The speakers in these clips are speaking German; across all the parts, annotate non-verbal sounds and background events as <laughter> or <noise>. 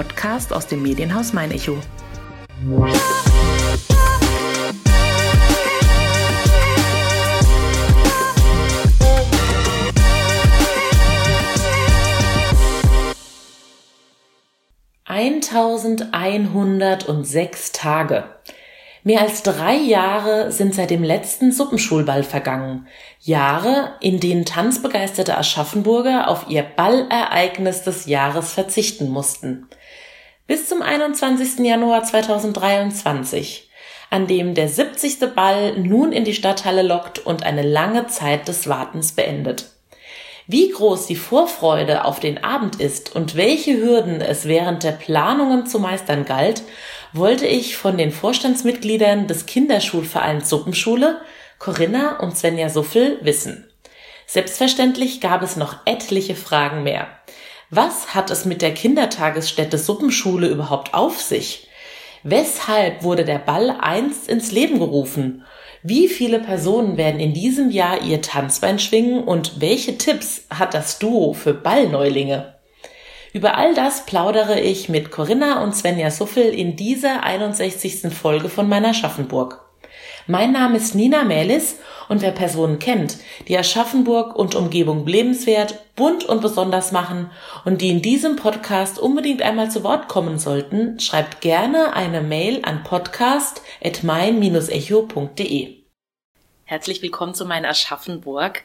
Podcast aus dem Medienhaus Mein Echo. Eintausendeinhundertsechs Tage. Mehr als drei Jahre sind seit dem letzten Suppenschulball vergangen. Jahre, in denen tanzbegeisterte Aschaffenburger auf ihr Ballereignis des Jahres verzichten mussten. Bis zum 21. Januar 2023, an dem der 70. Ball nun in die Stadthalle lockt und eine lange Zeit des Wartens beendet. Wie groß die Vorfreude auf den Abend ist und welche Hürden es während der Planungen zu meistern galt, wollte ich von den Vorstandsmitgliedern des Kinderschulvereins Suppenschule, Corinna und Svenja Suffel, wissen. Selbstverständlich gab es noch etliche Fragen mehr. Was hat es mit der Kindertagesstätte Suppenschule überhaupt auf sich? Weshalb wurde der Ball einst ins Leben gerufen? Wie viele Personen werden in diesem Jahr ihr Tanzbein schwingen und welche Tipps hat das Duo für Ballneulinge? Über all das plaudere ich mit Corinna und Svenja Suffel in dieser 61. Folge von meiner Schaffenburg. Mein Name ist Nina Mählis und wer Personen kennt, die Aschaffenburg und Umgebung lebenswert, bunt und besonders machen und die in diesem Podcast unbedingt einmal zu Wort kommen sollten, schreibt gerne eine Mail an podcast.mein-echo.de. Herzlich willkommen zu meiner Aschaffenburg.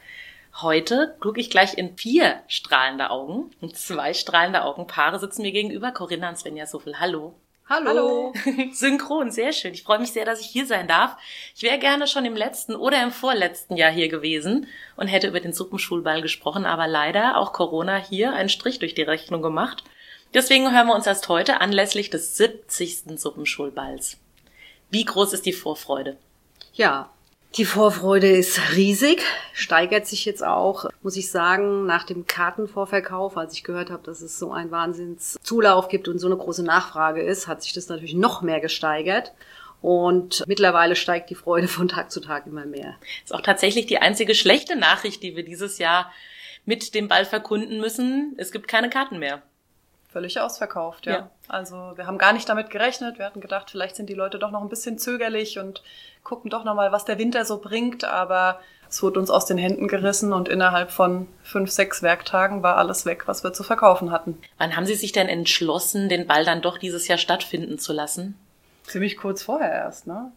Heute gucke ich gleich in vier strahlende Augen. Und zwei strahlende Augenpaare sitzen mir gegenüber. Corinna und Svenja Suffel. Hallo. Hallo. Hallo. <laughs> Synchron, sehr schön. Ich freue mich sehr, dass ich hier sein darf. Ich wäre gerne schon im letzten oder im vorletzten Jahr hier gewesen und hätte über den Suppenschulball gesprochen, aber leider auch Corona hier einen Strich durch die Rechnung gemacht. Deswegen hören wir uns erst heute anlässlich des 70. Suppenschulballs. Wie groß ist die Vorfreude? Ja, die Vorfreude ist riesig, steigert sich jetzt auch, muss ich sagen, nach dem Kartenvorverkauf, als ich gehört habe, dass es so einen Wahnsinnszulauf gibt und so eine große Nachfrage ist, hat sich das natürlich noch mehr gesteigert. Und mittlerweile steigt die Freude von Tag zu Tag immer mehr. Ist auch tatsächlich die einzige schlechte Nachricht, die wir dieses Jahr mit dem Ball verkunden müssen. Es gibt keine Karten mehr völlig ausverkauft, ja. ja. Also wir haben gar nicht damit gerechnet. Wir hatten gedacht, vielleicht sind die Leute doch noch ein bisschen zögerlich und gucken doch noch mal, was der Winter so bringt. Aber es wurde uns aus den Händen gerissen und innerhalb von fünf, sechs Werktagen war alles weg, was wir zu verkaufen hatten. Wann haben Sie sich denn entschlossen, den Ball dann doch dieses Jahr stattfinden zu lassen? Ziemlich kurz vorher erst, ne?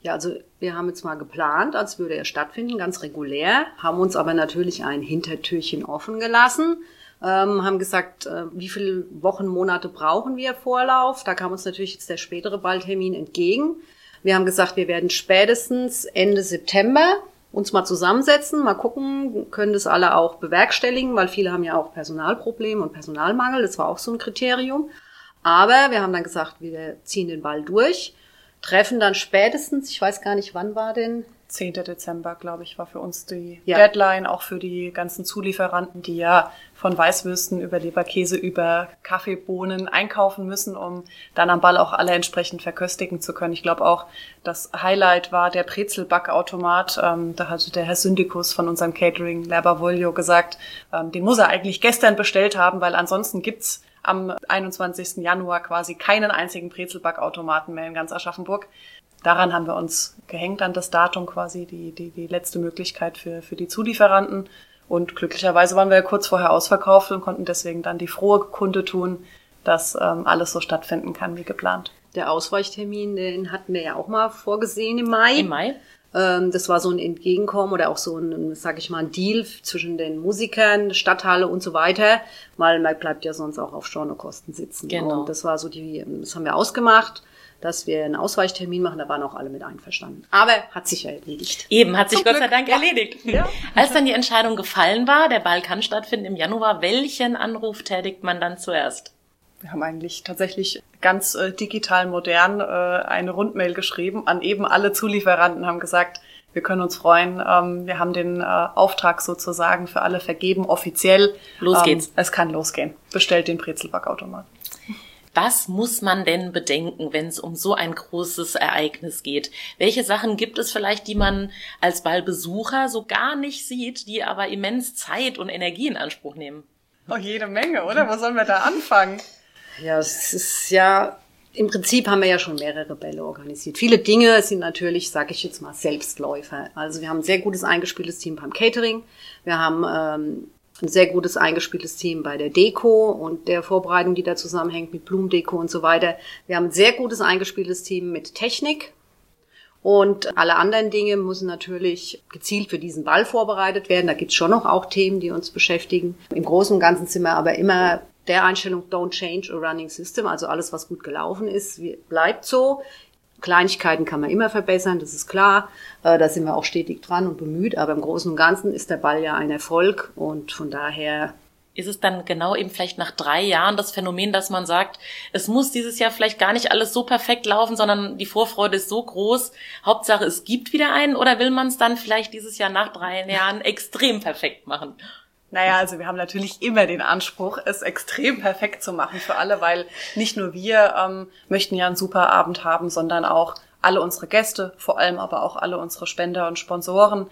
Ja, also wir haben jetzt mal geplant, als würde er stattfinden, ganz regulär, haben uns aber natürlich ein Hintertürchen offen gelassen ähm, haben gesagt, äh, wie viele Wochen, Monate brauchen wir Vorlauf. Da kam uns natürlich jetzt der spätere Balltermin entgegen. Wir haben gesagt, wir werden spätestens Ende September uns mal zusammensetzen, mal gucken, können das alle auch bewerkstelligen, weil viele haben ja auch Personalprobleme und Personalmangel. Das war auch so ein Kriterium. Aber wir haben dann gesagt, wir ziehen den Ball durch, treffen dann spätestens, ich weiß gar nicht, wann war denn 10. Dezember, glaube ich, war für uns die ja. Deadline, auch für die ganzen Zulieferanten, die ja von Weißwürsten über Leberkäse über Kaffeebohnen einkaufen müssen, um dann am Ball auch alle entsprechend verköstigen zu können. Ich glaube auch, das Highlight war der Brezelbackautomat. Ähm, da hatte der Herr Syndikus von unserem Catering, Lerber Volio, gesagt, ähm, den muss er eigentlich gestern bestellt haben, weil ansonsten gibt's am 21. Januar quasi keinen einzigen Brezelbackautomaten mehr in ganz Aschaffenburg daran haben wir uns gehängt an das Datum quasi, die, die, die letzte Möglichkeit für, für die Zulieferanten. Und glücklicherweise waren wir kurz vorher ausverkauft und konnten deswegen dann die frohe Kunde tun, dass ähm, alles so stattfinden kann wie geplant. Der Ausweichtermin, den hatten wir ja auch mal vorgesehen im Mai. Im Mai? Ähm, das war so ein Entgegenkommen oder auch so ein, sag ich mal, ein Deal zwischen den Musikern, Stadthalle und so weiter, weil man bleibt ja sonst auch auf Stornokosten sitzen. Genau. Und das war so die, das haben wir ausgemacht dass wir einen Ausweichtermin machen. Da waren auch alle mit einverstanden. Aber hat sich ja erledigt. Eben, hat sich Zum Gott Glück. sei Dank ja. erledigt. <laughs> Ja. Als dann die Entscheidung gefallen war, der Ball kann stattfinden im Januar, welchen Anruf tätigt man dann zuerst? Wir haben eigentlich tatsächlich ganz äh, digital modern äh, eine Rundmail geschrieben an eben alle Zulieferanten, haben gesagt, wir können uns freuen. Ähm, wir haben den äh, Auftrag sozusagen für alle vergeben, offiziell. Los geht's. Ähm, es kann losgehen. Bestellt den Brezelbackautomat. Was muss man denn bedenken, wenn es um so ein großes Ereignis geht? Welche Sachen gibt es vielleicht, die man als Ballbesucher so gar nicht sieht, die aber immens Zeit und Energie in Anspruch nehmen? Oh, jede Menge, oder? Wo sollen wir da anfangen? Ja, es ist ja im Prinzip haben wir ja schon mehrere Bälle organisiert. Viele Dinge sind natürlich, sage ich jetzt mal, Selbstläufer. Also wir haben ein sehr gutes eingespieltes Team beim Catering. Wir haben ähm, ein sehr gutes eingespieltes Team bei der Deko und der Vorbereitung, die da zusammenhängt mit Blumendeko und so weiter. Wir haben ein sehr gutes eingespieltes Team mit Technik. Und alle anderen Dinge müssen natürlich gezielt für diesen Ball vorbereitet werden. Da gibt's schon noch auch Themen, die uns beschäftigen. Im Großen und Ganzen sind wir aber immer der Einstellung Don't change a running system. Also alles, was gut gelaufen ist, bleibt so. Kleinigkeiten kann man immer verbessern, das ist klar. Äh, da sind wir auch stetig dran und bemüht. Aber im Großen und Ganzen ist der Ball ja ein Erfolg und von daher ist es dann genau eben vielleicht nach drei Jahren das Phänomen, dass man sagt, es muss dieses Jahr vielleicht gar nicht alles so perfekt laufen, sondern die Vorfreude ist so groß. Hauptsache, es gibt wieder einen oder will man es dann vielleicht dieses Jahr nach drei Jahren extrem perfekt machen? Naja, also wir haben natürlich immer den Anspruch, es extrem perfekt zu machen für alle, weil nicht nur wir ähm, möchten ja einen super Abend haben, sondern auch alle unsere Gäste, vor allem aber auch alle unsere Spender und Sponsoren,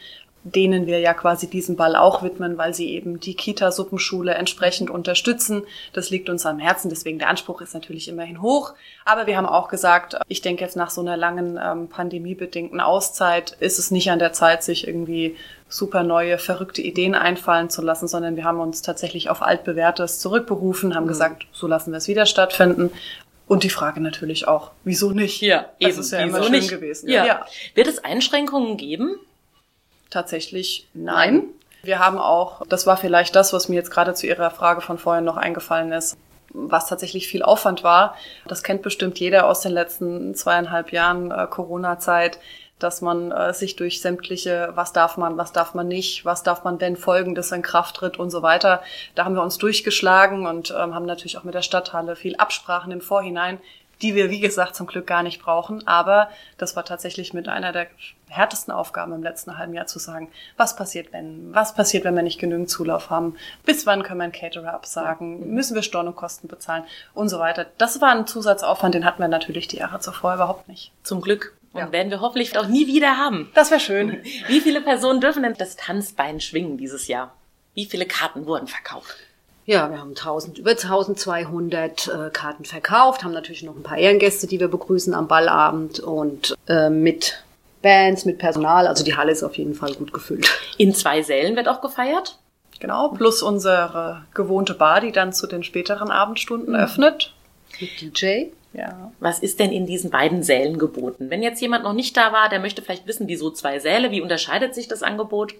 denen wir ja quasi diesen Ball auch widmen, weil sie eben die Kita-Suppenschule entsprechend unterstützen. Das liegt uns am Herzen, deswegen der Anspruch ist natürlich immerhin hoch. Aber wir haben auch gesagt, ich denke jetzt nach so einer langen ähm, pandemiebedingten Auszeit ist es nicht an der Zeit, sich irgendwie super neue, verrückte Ideen einfallen zu lassen, sondern wir haben uns tatsächlich auf altbewährtes zurückberufen, haben mhm. gesagt, so lassen wir es wieder stattfinden. Und die Frage natürlich auch, wieso nicht? Ja, eben, das ist ja immer schön nicht? gewesen. Ja. ja. Wird es Einschränkungen geben? Tatsächlich nein. Wir haben auch, das war vielleicht das, was mir jetzt gerade zu Ihrer Frage von vorhin noch eingefallen ist, was tatsächlich viel Aufwand war. Das kennt bestimmt jeder aus den letzten zweieinhalb Jahren äh, Corona-Zeit dass man äh, sich durch sämtliche, was darf man, was darf man nicht, was darf man denn folgendes in Kraft tritt und so weiter. Da haben wir uns durchgeschlagen und ähm, haben natürlich auch mit der Stadthalle viel Absprachen im Vorhinein, die wir, wie gesagt, zum Glück gar nicht brauchen. Aber das war tatsächlich mit einer der härtesten Aufgaben im letzten halben Jahr zu sagen, was passiert, wenn, was passiert, wenn wir nicht genügend Zulauf haben, bis wann können wir einen Caterer absagen, müssen wir Stornokosten bezahlen und so weiter. Das war ein Zusatzaufwand, den hatten wir natürlich die Jahre zuvor überhaupt nicht. Zum Glück. Und ja. werden wir hoffentlich auch nie wieder haben. Das wäre schön. Wie viele Personen dürfen denn das Tanzbein schwingen dieses Jahr? Wie viele Karten wurden verkauft? Ja, wir haben 1000, über 1200 äh, Karten verkauft, haben natürlich noch ein paar Ehrengäste, die wir begrüßen am Ballabend und äh, mit Bands, mit Personal. Also die Halle ist auf jeden Fall gut gefüllt. In zwei Sälen wird auch gefeiert? Genau, plus unsere gewohnte Bar, die dann zu den späteren Abendstunden mhm. öffnet. Mit DJ. Ja. Was ist denn in diesen beiden Sälen geboten? Wenn jetzt jemand noch nicht da war, der möchte vielleicht wissen, wieso zwei Säle, wie unterscheidet sich das Angebot?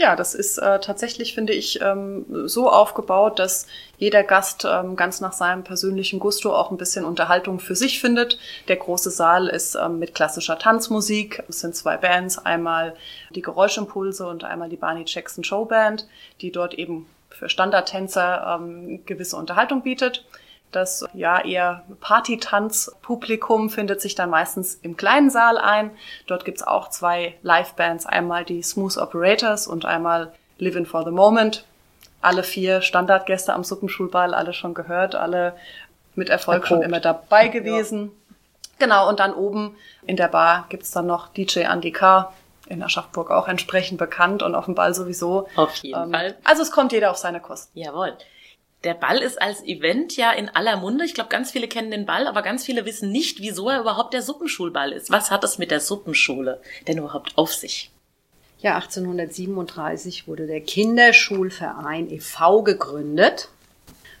Ja, das ist äh, tatsächlich, finde ich, ähm, so aufgebaut, dass jeder Gast ähm, ganz nach seinem persönlichen Gusto auch ein bisschen Unterhaltung für sich findet. Der große Saal ist ähm, mit klassischer Tanzmusik. Es sind zwei Bands, einmal die Geräuschimpulse und einmal die Barney Jackson Showband, die dort eben für Standardtänzer ähm, gewisse Unterhaltung bietet. Das ja eher Partytanz-Publikum findet sich dann meistens im kleinen Saal ein. Dort gibt's auch zwei Live-Bands, einmal die Smooth Operators und einmal Living for the Moment. Alle vier Standardgäste am Suppenschulball, alle schon gehört, alle mit Erfolg Erprobt. schon immer dabei gewesen. Ja. Genau, und dann oben in der Bar gibt's dann noch DJ Andy K., in Aschaffenburg auch entsprechend bekannt und auf dem Ball sowieso. Auf jeden ähm, Fall. Also es kommt jeder auf seine Kosten. Jawohl der Ball ist als Event ja in aller Munde. Ich glaube, ganz viele kennen den Ball, aber ganz viele wissen nicht, wieso er überhaupt der Suppenschulball ist. Was hat es mit der Suppenschule denn überhaupt auf sich? Ja, 1837 wurde der Kinderschulverein e.V. gegründet.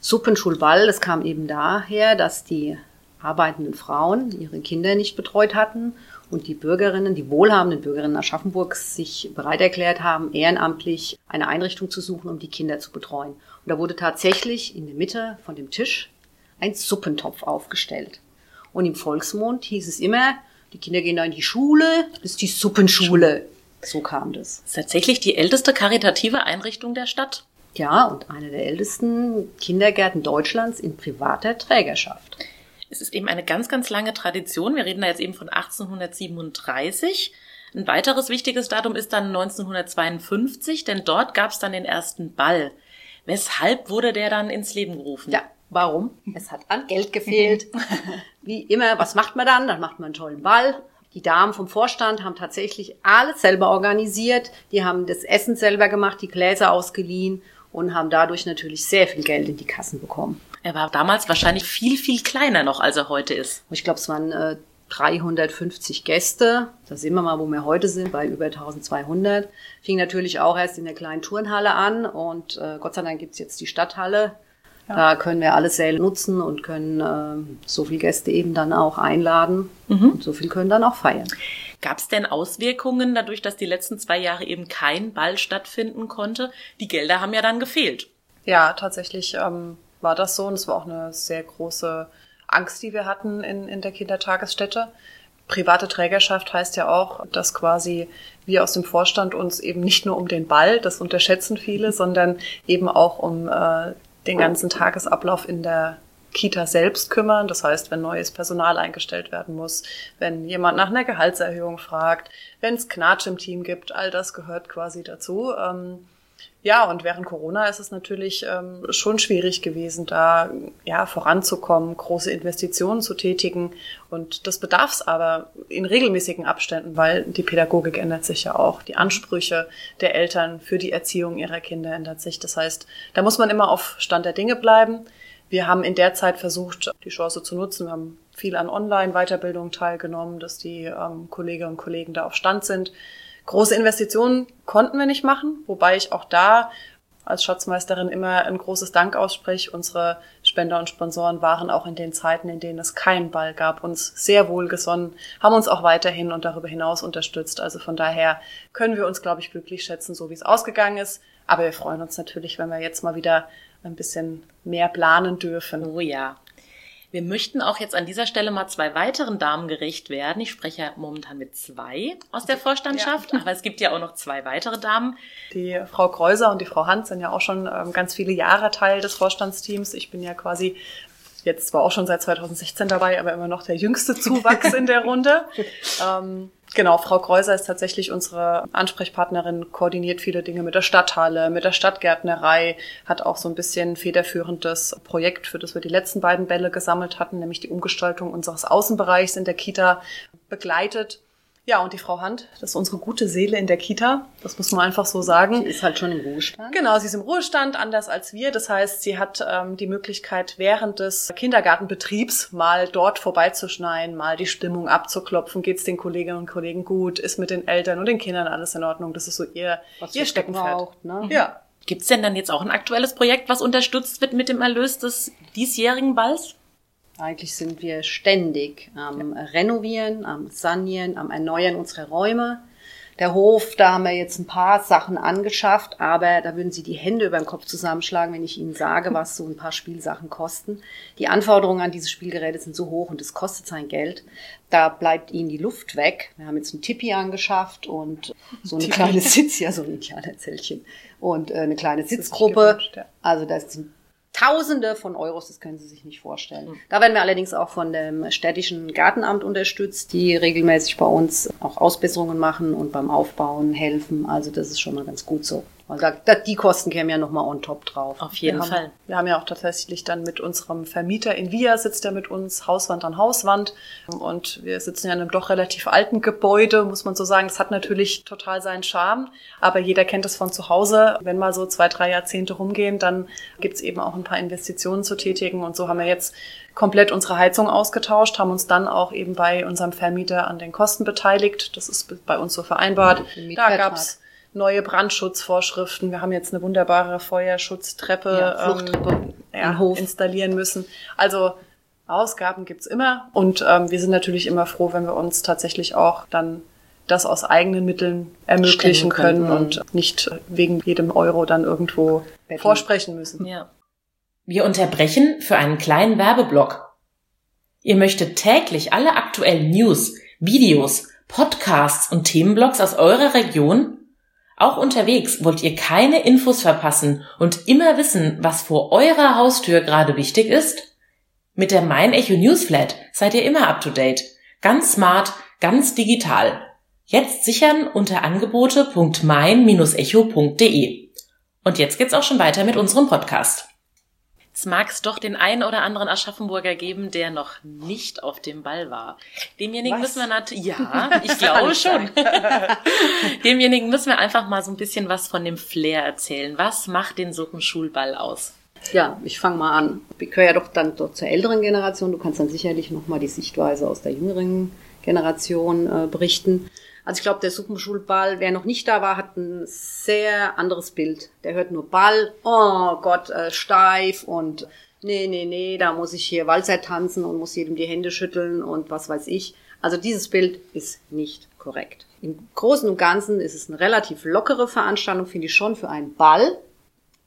Suppenschulball, das kam eben daher, dass die arbeitenden Frauen ihre Kinder nicht betreut hatten und die Bürgerinnen, die wohlhabenden Bürgerinnen Aschaffenburgs sich bereit erklärt haben, ehrenamtlich eine Einrichtung zu suchen, um die Kinder zu betreuen. Und da wurde tatsächlich in der Mitte von dem Tisch ein Suppentopf aufgestellt. Und im Volksmund hieß es immer, die Kinder gehen da in die Schule, das ist die Suppenschule. So kam das. das ist tatsächlich die älteste karitative Einrichtung der Stadt. Ja, und eine der ältesten Kindergärten Deutschlands in privater Trägerschaft. Es ist eben eine ganz, ganz lange Tradition. Wir reden da jetzt eben von 1837. Ein weiteres wichtiges Datum ist dann 1952, denn dort gab es dann den ersten Ball. Weshalb wurde der dann ins Leben gerufen? Ja, warum? Es hat an Geld gefehlt. <laughs> Wie immer, was macht man dann? Dann macht man einen tollen Ball. Die Damen vom Vorstand haben tatsächlich alles selber organisiert. Die haben das Essen selber gemacht, die Gläser ausgeliehen und haben dadurch natürlich sehr viel Geld in die Kassen bekommen. Er war damals wahrscheinlich viel, viel kleiner noch, als er heute ist. Ich glaube, es waren äh, 350 Gäste. Da sehen wir mal, wo wir heute sind, bei über 1200. Fing natürlich auch erst in der kleinen Turnhalle an und äh, Gott sei Dank gibt's jetzt die Stadthalle. Ja. Da können wir alle Säle nutzen und können äh, so viele Gäste eben dann auch einladen mhm. und so viel können dann auch feiern. Gab es denn Auswirkungen dadurch, dass die letzten zwei Jahre eben kein Ball stattfinden konnte? Die Gelder haben ja dann gefehlt. Ja, tatsächlich ähm, war das so und es war auch eine sehr große Angst, die wir hatten in, in der Kindertagesstätte. Private Trägerschaft heißt ja auch, dass quasi wir aus dem Vorstand uns eben nicht nur um den Ball, das unterschätzen viele, sondern eben auch um äh, den ganzen Tagesablauf in der Kita selbst kümmern. Das heißt, wenn neues Personal eingestellt werden muss, wenn jemand nach einer Gehaltserhöhung fragt, wenn es Knatsch im Team gibt, all das gehört quasi dazu. Ähm, ja, und während Corona ist es natürlich ähm, schon schwierig gewesen, da ja voranzukommen, große Investitionen zu tätigen. Und das bedarf es aber in regelmäßigen Abständen, weil die Pädagogik ändert sich ja auch. Die Ansprüche der Eltern für die Erziehung ihrer Kinder ändert sich. Das heißt, da muss man immer auf Stand der Dinge bleiben. Wir haben in der Zeit versucht, die Chance zu nutzen. Wir haben viel an Online-Weiterbildung teilgenommen, dass die ähm, Kolleginnen und Kollegen da auf Stand sind. Große Investitionen konnten wir nicht machen, wobei ich auch da als Schatzmeisterin immer ein großes Dank ausspreche. Unsere Spender und Sponsoren waren auch in den Zeiten, in denen es keinen Ball gab, uns sehr wohlgesonnen, haben uns auch weiterhin und darüber hinaus unterstützt. Also von daher können wir uns, glaube ich, glücklich schätzen, so wie es ausgegangen ist. Aber wir freuen uns natürlich, wenn wir jetzt mal wieder ein bisschen mehr planen dürfen. Oh ja. Wir möchten auch jetzt an dieser Stelle mal zwei weiteren Damen gerecht werden. Ich spreche ja momentan mit zwei aus der Vorstandschaft, ja. aber es gibt ja auch noch zwei weitere Damen. Die Frau Kreuser und die Frau Hans sind ja auch schon ähm, ganz viele Jahre Teil des Vorstandsteams. Ich bin ja quasi jetzt zwar auch schon seit 2016 dabei, aber immer noch der jüngste Zuwachs in der Runde. <laughs> Ähm, Genau, Frau Kreuser ist tatsächlich unsere Ansprechpartnerin, koordiniert viele Dinge mit der Stadthalle, mit der Stadtgärtnerei, hat auch so ein bisschen federführendes Projekt, für das wir die letzten beiden Bälle gesammelt hatten, nämlich die Umgestaltung unseres Außenbereichs in der Kita begleitet. Ja, und die Frau Hand, das ist unsere gute Seele in der Kita. Das muss man einfach so sagen. Sie ist halt schon im Ruhestand. Genau, sie ist im Ruhestand, anders als wir. Das heißt, sie hat ähm, die Möglichkeit, während des Kindergartenbetriebs mal dort vorbeizuschneiden, mal die Stimmung abzuklopfen. Geht's den Kolleginnen und Kollegen gut? Ist mit den Eltern und den Kindern alles in Ordnung? Das ist so ihr, was ihr Steckenpferd. Braucht, ne? Ja. Gibt's denn dann jetzt auch ein aktuelles Projekt, was unterstützt wird mit dem Erlös des diesjährigen Balls? Eigentlich sind wir ständig am ja. Renovieren, am Sanieren, am Erneuern unserer Räume. Der Hof, da haben wir jetzt ein paar Sachen angeschafft, aber da würden Sie die Hände über den Kopf zusammenschlagen, wenn ich Ihnen sage, was so ein paar Spielsachen kosten. Die Anforderungen an diese Spielgeräte sind so hoch und es kostet sein Geld. Da bleibt Ihnen die Luft weg. Wir haben jetzt ein Tippi angeschafft und so eine kleine Sitz, ja, so ein Indianerzellchen und äh, eine kleine Sitzgruppe. Also das sind Tausende von Euros, das können Sie sich nicht vorstellen. Mhm. Da werden wir allerdings auch von dem städtischen Gartenamt unterstützt, die regelmäßig bei uns auch Ausbesserungen machen und beim Aufbauen helfen. Also das ist schon mal ganz gut so. Und da, da, die Kosten kämen ja nochmal on top drauf. Auf jeden wir Fall. Haben, wir haben ja auch tatsächlich dann mit unserem Vermieter in Via sitzt er mit uns Hauswand an Hauswand. Und wir sitzen ja in einem doch relativ alten Gebäude, muss man so sagen. Das hat natürlich total seinen Charme. Aber jeder kennt es von zu Hause. Wenn mal so zwei, drei Jahrzehnte rumgehen, dann gibt's eben auch ein paar Investitionen zu tätigen. Und so haben wir jetzt komplett unsere Heizung ausgetauscht, haben uns dann auch eben bei unserem Vermieter an den Kosten beteiligt. Das ist bei uns so vereinbart. Da gab's neue Brandschutzvorschriften. Wir haben jetzt eine wunderbare Feuerschutztreppe ja, ähm, ja, installieren müssen. Also Ausgaben gibt's immer und ähm, wir sind natürlich immer froh, wenn wir uns tatsächlich auch dann das aus eigenen Mitteln ermöglichen können, können, und nicht wegen jedem Euro dann irgendwo Betten. vorsprechen müssen. Ja. Wir unterbrechen für einen kleinen Werbeblock. Ihr möchtet täglich alle aktuellen News, Videos, Podcasts und Themenblogs aus eurer Region auch unterwegs wollt ihr keine Infos verpassen und immer wissen, was vor eurer Haustür gerade wichtig ist? Mit der Mein Echo Newsflat seid ihr immer up to date. Ganz smart, ganz digital. Jetzt sichern unter angebote.mein-echo.de. Und jetzt geht's auch schon weiter mit unserem Podcast. Es mag es doch den einen oder anderen Aschaffenburger geben, der noch nicht auf dem Ball war. Demjenigen was? müssen wir natürlich, <laughs> ja, ich glaube schon. <laughs> Demjenigen müssen wir einfach mal so ein bisschen was von dem Flair erzählen. Was macht den Suppenschulball aus? Ja, ich fange mal an. Ich gehöre ja doch dann doch zur älteren Generation. Du kannst dann sicherlich nochmal die Sichtweise aus der jüngeren Generation äh, berichten. Also ich glaube, der Suppenschulball, wer noch nicht da war, hat ein sehr anderes Bild. Der hört nur Ball, oh Gott, äh, steif und nee, nee, nee, da muss ich hier Walzer tanzen und muss jedem die Hände schütteln und was weiß ich. Also dieses Bild ist nicht korrekt. Im Großen und Ganzen ist es eine relativ lockere Veranstaltung, finde ich schon, für einen Ball.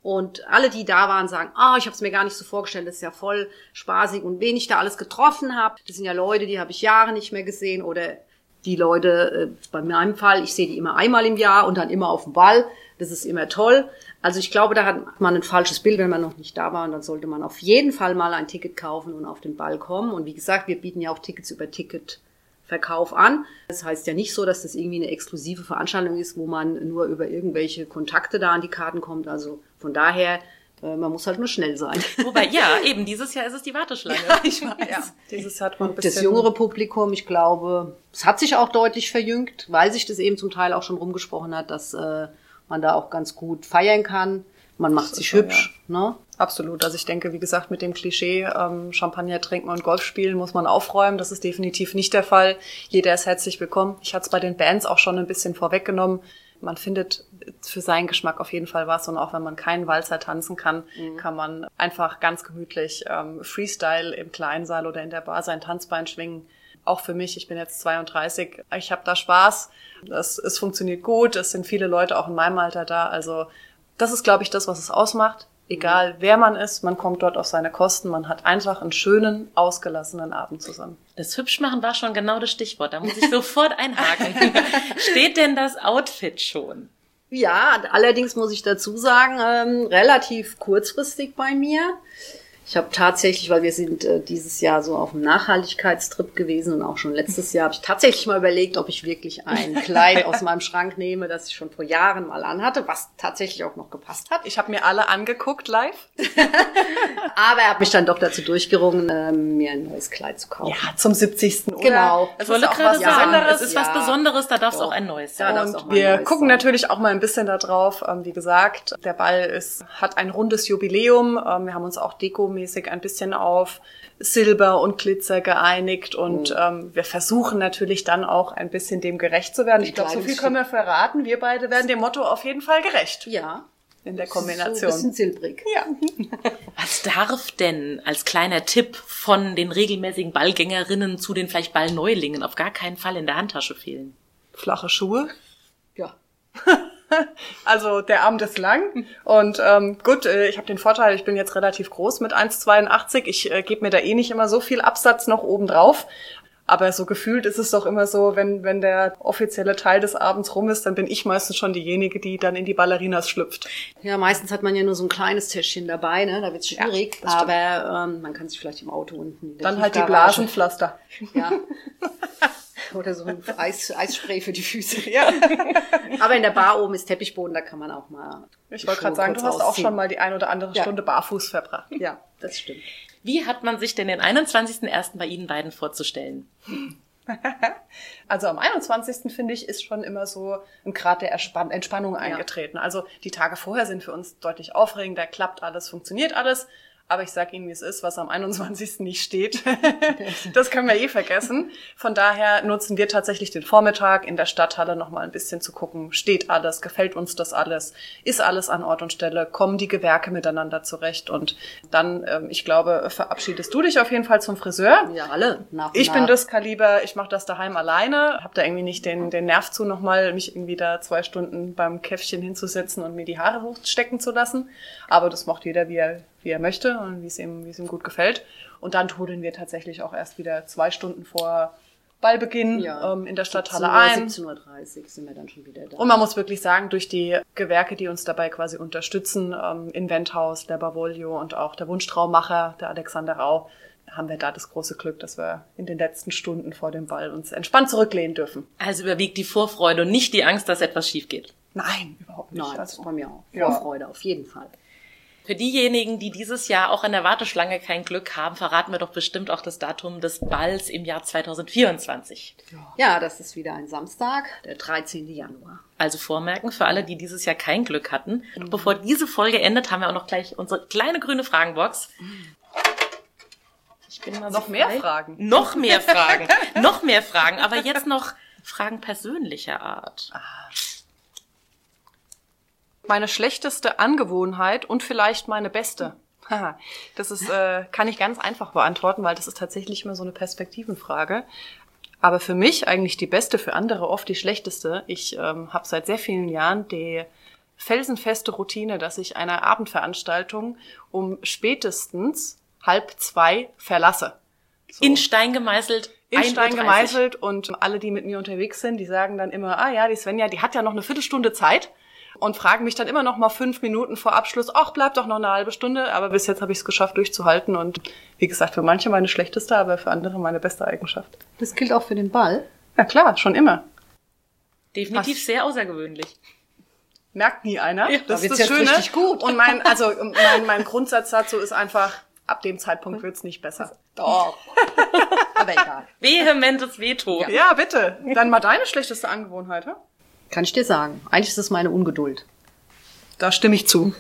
Und alle, die da waren, sagen, oh, ich habe es mir gar nicht so vorgestellt, das ist ja voll spaßig. Und wen ich da alles getroffen habe, das sind ja Leute, die habe ich Jahre nicht mehr gesehen. Oder die Leute, äh, bei meinem Fall, ich sehe die immer einmal im Jahr und dann immer auf dem Ball. Das ist immer toll. Also ich glaube, da hat man ein falsches Bild, wenn man noch nicht da war. Und dann sollte man auf jeden Fall mal ein Ticket kaufen und auf den Ball kommen. Und wie gesagt, wir bieten ja auch Tickets über Ticketverkauf an. Das heißt ja nicht so, dass das irgendwie eine exklusive Veranstaltung ist, wo man nur über irgendwelche Kontakte da an die Karten kommt. Also von daher, man muss halt nur schnell sein. <laughs> Wobei, ja, eben, dieses Jahr ist es die Warteschlange. <laughs> Ja, ich weiß. Ja. Dieses hat man ein bisschen Das jüngere Publikum, ich glaube, es hat sich auch deutlich verjüngt, weil sich das eben zum Teil auch schon rumgesprochen hat, dass äh, man da auch ganz gut feiern kann. Man macht sich hübsch, ja. ne? Absolut. Also ich denke, wie gesagt, mit dem Klischee ähm, Champagner trinken und Golf spielen muss man aufräumen. Das ist definitiv nicht der Fall. Jeder ist herzlich willkommen. Ich hatte es bei den Bands auch schon ein bisschen vorweggenommen man findet für seinen Geschmack auf jeden Fall was und auch wenn man keinen Walzer tanzen kann, mhm. kann man einfach ganz gemütlich ähm, Freestyle im Kleinsaal oder in der Bar sein Tanzbein schwingen. Auch für mich, ich bin jetzt 32, ich habe da Spaß, das, es funktioniert gut, es sind viele Leute auch in meinem Alter da, also das ist, glaube ich, das, was es ausmacht egal wer man ist, man kommt dort auf seine Kosten, man hat einfach einen schönen, ausgelassenen Abend zusammen. Das Hübschmachen war schon genau das Stichwort, da muss ich sofort einhaken. <laughs> Steht denn das Outfit schon? Ja, allerdings muss ich dazu sagen, ähm, relativ kurzfristig bei mir. Ich habe tatsächlich, weil wir sind äh, dieses Jahr so auf einem Nachhaltigkeitstrip gewesen und auch schon letztes Jahr habe ich tatsächlich mal überlegt, ob ich wirklich ein <laughs> Kleid aus meinem Schrank nehme, das ich schon vor Jahren mal anhatte, was tatsächlich auch noch gepasst hat. Ich habe mir alle angeguckt live. <laughs> Aber er hat mich dann doch dazu durchgerungen, äh, mir ein neues Kleid zu kaufen. Ja, zum 70. Oder? Genau. Es ist auch was Besonderes. Es ist ja, was Besonderes, da darf es auch ein neues sein. Ja, und wir gucken sein. natürlich auch mal ein bisschen da drauf. Ähm, wie gesagt, der Ball ist, hat ein rundes Jubiläum. Ähm, wir haben uns auch Deko mäßig ein bisschen auf Silber und Glitzer geeinigt und mhm. ähm, wir versuchen natürlich dann auch ein bisschen dem gerecht zu werden. Ich glaube, so viel können wir verraten. Wir beide werden dem Motto auf jeden Fall gerecht. Ja. In der Kombination. So ein bisschen silbrig. Ja. <laughs> Was darf denn als kleiner Tipp von den regelmäßigen Ballgängerinnen zu den vielleicht Ballneulingen auf gar keinen Fall in der Handtasche fehlen? Flache Schuhe. Ja. <laughs> <laughs> Also der Abend ist lang und ähm, gut, äh, ich habe den Vorteil, ich bin jetzt relativ groß mit 1,82. Ich äh, gebe mir da eh nicht immer so viel Absatz noch oben drauf. Aber so gefühlt ist es doch immer so, wenn, wenn der offizielle Teil des Abends rum ist, dann bin ich meistens schon diejenige, die dann in die Ballerinas schlüpft. Ja, meistens hat man ja nur so ein kleines Täschchen dabei, ne? Da wird's schwierig. Ja, aber ähm, man kann sich vielleicht im Auto unten. Dann halt die Blasenpflaster. Ja. <laughs> Oder so ein Eis, Eisspray für die Füße. <laughs> Ja. <laughs> Aber in der Bar oben ist Teppichboden, da kann man auch mal. Ich wollte gerade sagen, du hast ausziehen. auch schon mal die ein oder andere ja. Stunde barfuß verbracht. Ja, das stimmt. Wie hat man sich denn den 21.01. bei Ihnen beiden vorzustellen? <laughs> Also am 21. finde ich, ist schon immer so ein Grad der Entspannung eingetreten. Ja. Also die Tage vorher sind für uns deutlich aufregender, klappt alles, funktioniert alles. Aber ich sage Ihnen, wie es ist, was am 21. nicht steht. <laughs> das können wir eh vergessen. Von daher nutzen wir tatsächlich den Vormittag in der Stadthalle nochmal ein bisschen zu gucken, steht alles, gefällt uns das alles, ist alles an Ort und Stelle, kommen die Gewerke miteinander zurecht. Und dann, ähm, ich glaube, verabschiedest du dich auf jeden Fall zum Friseur. Ja, alle. Nach ich nach. bin das Kaliber, ich mache das daheim alleine, habe da irgendwie nicht den, den Nerv zu, nochmal mich irgendwie da zwei Stunden beim Käffchen hinzusetzen und mir die Haare hochstecken zu lassen. Aber das macht jeder, wie er wie er möchte und wie es ihm, wie es ihm gut gefällt. Und dann trudeln wir tatsächlich auch erst wieder zwei Stunden vor Ballbeginn ja, ähm, in der Stadthalle ein. 17.30 Uhr sind wir dann schon wieder da. Und man muss wirklich sagen, durch die Gewerke, die uns dabei quasi unterstützen, ähm, Inventhaus, der Bavolio und auch der Wunschtraummacher, der Alexander Rau, haben wir da das große Glück, dass wir in den letzten Stunden vor dem Ball uns entspannt zurücklehnen dürfen. Also überwiegt die Vorfreude und nicht die Angst, dass etwas schief geht. Nein, überhaupt nicht. Nein, das ist bei mir auch. Vorfreude, ja. auf jeden Fall. Für diejenigen, die dieses Jahr auch an der Warteschlange kein Glück haben, verraten wir doch bestimmt auch das Datum des Balls im Jahr 2024. Ja, das ist wieder ein Samstag, der 13. Januar. Also vormerken für alle, die dieses Jahr kein Glück hatten. Mhm. Bevor diese Folge endet, haben wir auch noch gleich unsere kleine grüne Fragenbox. Ich bin mal noch so mehr Fragen. Noch mehr Fragen. <laughs> noch mehr Fragen. Aber jetzt noch Fragen persönlicher Art. Ah meine schlechteste Angewohnheit und vielleicht meine beste? <laughs> Das ist, äh, kann ich ganz einfach beantworten, weil das ist tatsächlich immer so eine Perspektivenfrage. Aber für mich eigentlich die beste, für andere oft die schlechteste. Ich ähm, habe seit sehr vielen Jahren die felsenfeste Routine, dass ich eine Abendveranstaltung um spätestens halb zwei verlasse. So. In Stein gemeißelt. In Stein gemeißelt und alle, die mit mir unterwegs sind, die sagen dann immer, ah ja, die Svenja, die hat ja noch eine Viertelstunde Zeit und fragen mich dann immer noch mal fünf Minuten vor Abschluss, ach, bleibt doch noch eine halbe Stunde. Aber bis jetzt habe ich es geschafft, durchzuhalten. Und wie gesagt, für manche meine schlechteste, aber für andere meine beste Eigenschaft. Das gilt auch für den Ball? Ja klar, schon immer. Definitiv Was? sehr außergewöhnlich. Merkt nie einer. Ja, das ist das Schöne. Richtig gut. Und mein, also mein, mein Grundsatz dazu ist einfach, ab dem Zeitpunkt wird's nicht besser. Doch. aber egal. Vehementes Veto. Ja. ja, bitte. Dann mal deine schlechteste Angewohnheit, ha? Kann ich dir sagen. Eigentlich ist es meine Ungeduld. Da stimme ich zu.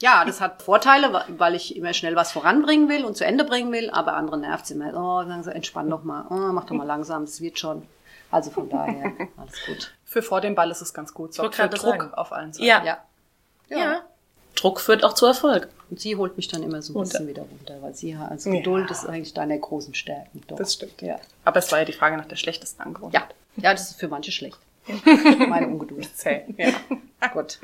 Ja, das hat Vorteile, weil ich immer schnell was voranbringen will und zu Ende bringen will, aber andere nervt es immer. Oh, sagen sie, entspann doch mal. Oh, mach doch mal langsam, das wird schon. Also von daher, <laughs> alles gut. Für vor dem Ball ist es ganz gut. So für Druck sagen. auf allen Seiten. Ja. Ja. ja. ja. Druck führt auch zu Erfolg. Und sie holt mich dann immer so ein runter. bisschen wieder runter, weil sie also Geduld ja. ist eigentlich deine großen Stärken. Doch. Das stimmt. Ja. Aber es war ja die Frage nach der schlechtesten Angewohnheit. Ja. Ja, das ist für manche schlecht. <laughs> Meine Ungeduld. Ja. <laughs> Gut.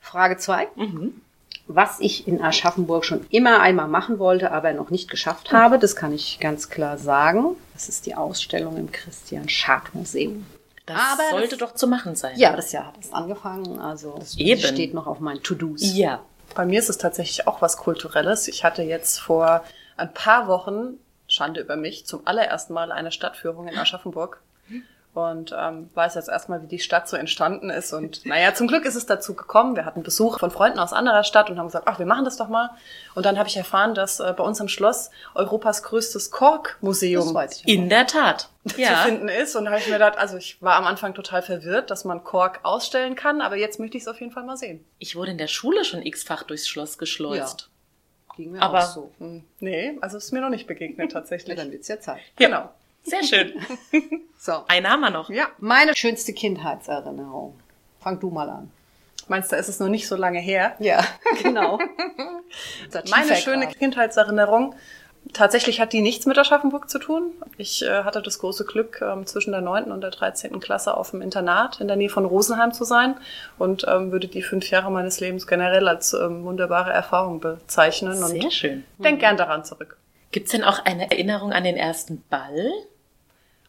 Frage zwei. Mhm. Was ich in Aschaffenburg schon immer einmal machen wollte, aber noch nicht geschafft habe, das kann ich ganz klar sagen. Das ist die Ausstellung im Christian Schad Museum. Das aber sollte das, doch zu machen sein. Ja, das Jahr hat es angefangen. Also das Eben. steht noch auf meinen To-Dos. Ja. Bei mir ist es tatsächlich auch was Kulturelles. Ich hatte jetzt vor ein paar Wochen, Schande über mich, zum allerersten Mal eine Stadtführung in Aschaffenburg und ähm, weiß jetzt erstmal, wie die Stadt so entstanden ist. Und naja, zum Glück ist es dazu gekommen. Wir hatten Besuch von Freunden aus anderer Stadt und haben gesagt, ach, wir machen das doch mal. Und dann habe ich erfahren, dass äh, bei uns im Schloss Europas größtes Kork-Museum in der Tat <laughs> zu ja. finden ist. Und da habe ich mir gedacht, also ich war am Anfang total verwirrt, dass man Kork ausstellen kann, aber jetzt möchte ich es auf jeden Fall mal sehen. Ich wurde in der Schule schon x-fach durchs Schloss geschleust. Ja. Ging mir aber auch so. Hm, nee, also ist mir noch nicht begegnet tatsächlich. Ja, <laughs> dann wird's ja Zeit. Genau. Sehr schön. <laughs> so. Eine haben wir noch. Ja. Meine schönste Kindheitserinnerung. Fang du mal an. Meinst du, ist es noch nicht so lange her? Ja, <laughs> genau. Meine schöne Kindheitserinnerung. Tatsächlich hat die nichts mit Aschaffenburg zu tun. Ich äh, hatte das große Glück, ähm, zwischen der neunten und der dreizehnten Klasse auf dem Internat in der Nähe von Rosenheim zu sein und ähm, würde die fünf Jahre meines Lebens generell als ähm, wunderbare Erfahrung bezeichnen. Sehr und schön. Denk gern daran zurück. Gibt's denn auch eine Erinnerung an den ersten Ball?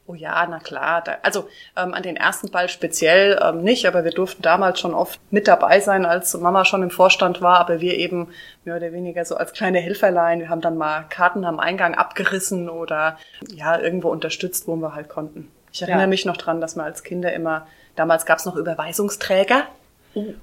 Oh ja, na klar. Da, also ähm, an den ersten Ball speziell ähm, nicht, aber wir durften damals schon oft mit dabei sein, als Mama schon im Vorstand war, aber wir eben mehr oder weniger so als kleine Helferlein. Wir haben dann mal Karten am Eingang abgerissen oder ja, irgendwo unterstützt, wo wir halt konnten. Ich erinnere ja. mich noch dran, dass wir als Kinder immer, damals gab's noch Überweisungsträger,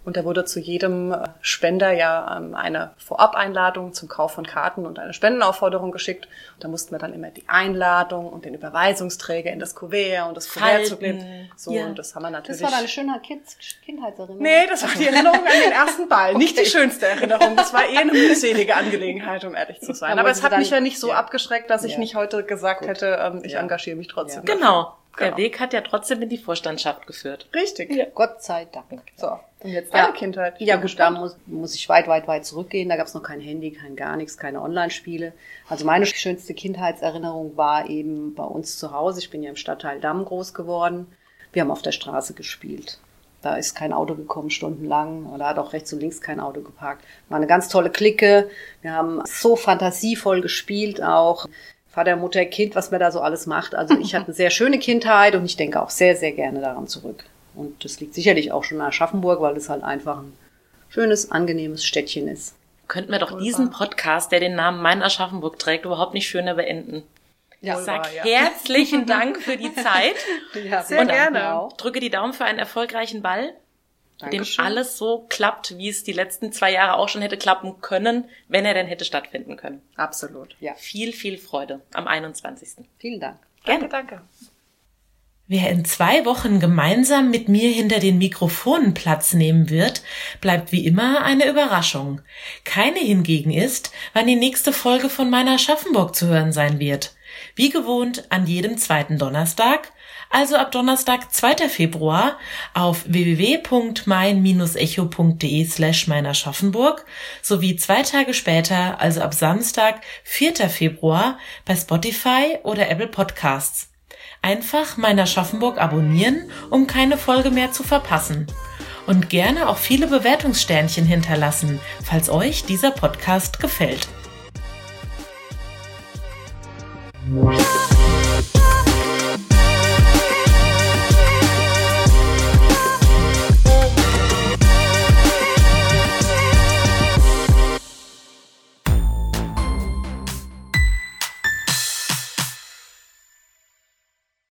und da wurde zu jedem äh, Spender ja ähm, eine Vorab-Einladung zum Kauf von Karten und eine Spendenaufforderung geschickt. Und da mussten wir dann immer die Einladung und den Überweisungsträger in das Kuvert und das Kuvert zu nehmen. So, ja. und das haben wir natürlich. Das war deine schöne kind Kindheitserinnerung. Nee, das war die Erinnerung an den ersten Ball. Okay. Nicht die schönste Erinnerung. Das war eher eine mühselige Angelegenheit, um ehrlich zu sein. Aber, Aber es hat mich ja nicht so ja. abgeschreckt, dass ich ja. nicht heute gesagt Gut. hätte, ähm, ich engagiere mich trotzdem. Genau. Genau. Der Weg hat ja trotzdem in die Vorstandschaft geführt. Richtig. Ja. Gott sei Dank. So, und jetzt deine ja. Kindheit. Ja gut, da muss, muss ich weit, weit, weit zurückgehen. Da gab es noch kein Handy, kein gar nichts, keine Online-Spiele. Also meine schönste Kindheitserinnerung war eben bei uns zu Hause. Ich bin ja im Stadtteil Damm groß geworden. Wir haben auf der Straße gespielt. Da ist kein Auto gekommen stundenlang oder hat auch rechts und links kein Auto geparkt. War eine ganz tolle Clique. Wir haben so fantasievoll gespielt auch. Vater, Mutter, Kind, was man da so alles macht. Also ich <laughs> hatte eine sehr schöne Kindheit und ich denke auch sehr, sehr gerne daran zurück. Und das liegt sicherlich auch schon an Aschaffenburg, weil es halt einfach ein schönes, angenehmes Städtchen ist. Könnten wir doch diesen Podcast, der den Namen Mein Aschaffenburg trägt, überhaupt nicht schöner beenden. Ja, ich sag ja. herzlichen <laughs> Dank für die Zeit. ja, sehr und gerne. Drücke die Daumen für einen erfolgreichen Ball. Dem alles so klappt, wie es die letzten zwei Jahre auch schon hätte klappen können, wenn er denn hätte stattfinden können. Absolut, ja. Viel, viel Freude am 21. Vielen Dank. Gerne, danke. Wer in zwei Wochen gemeinsam mit mir hinter den Mikrofonen Platz nehmen wird, bleibt wie immer eine Überraschung. Keine hingegen ist, wann die nächste Folge von meiner Schaffenburg zu hören sein wird. Wie gewohnt an jedem zweiten Donnerstag, also ab Donnerstag, 2. Februar auf www.mein-echo.de slash meiner Schaffenburg sowie zwei Tage später, also ab Samstag, 4. Februar bei Spotify oder Apple Podcasts. Einfach meiner Schaffenburg abonnieren, um keine Folge mehr zu verpassen. Und gerne auch viele Bewertungssternchen hinterlassen, falls euch dieser Podcast gefällt.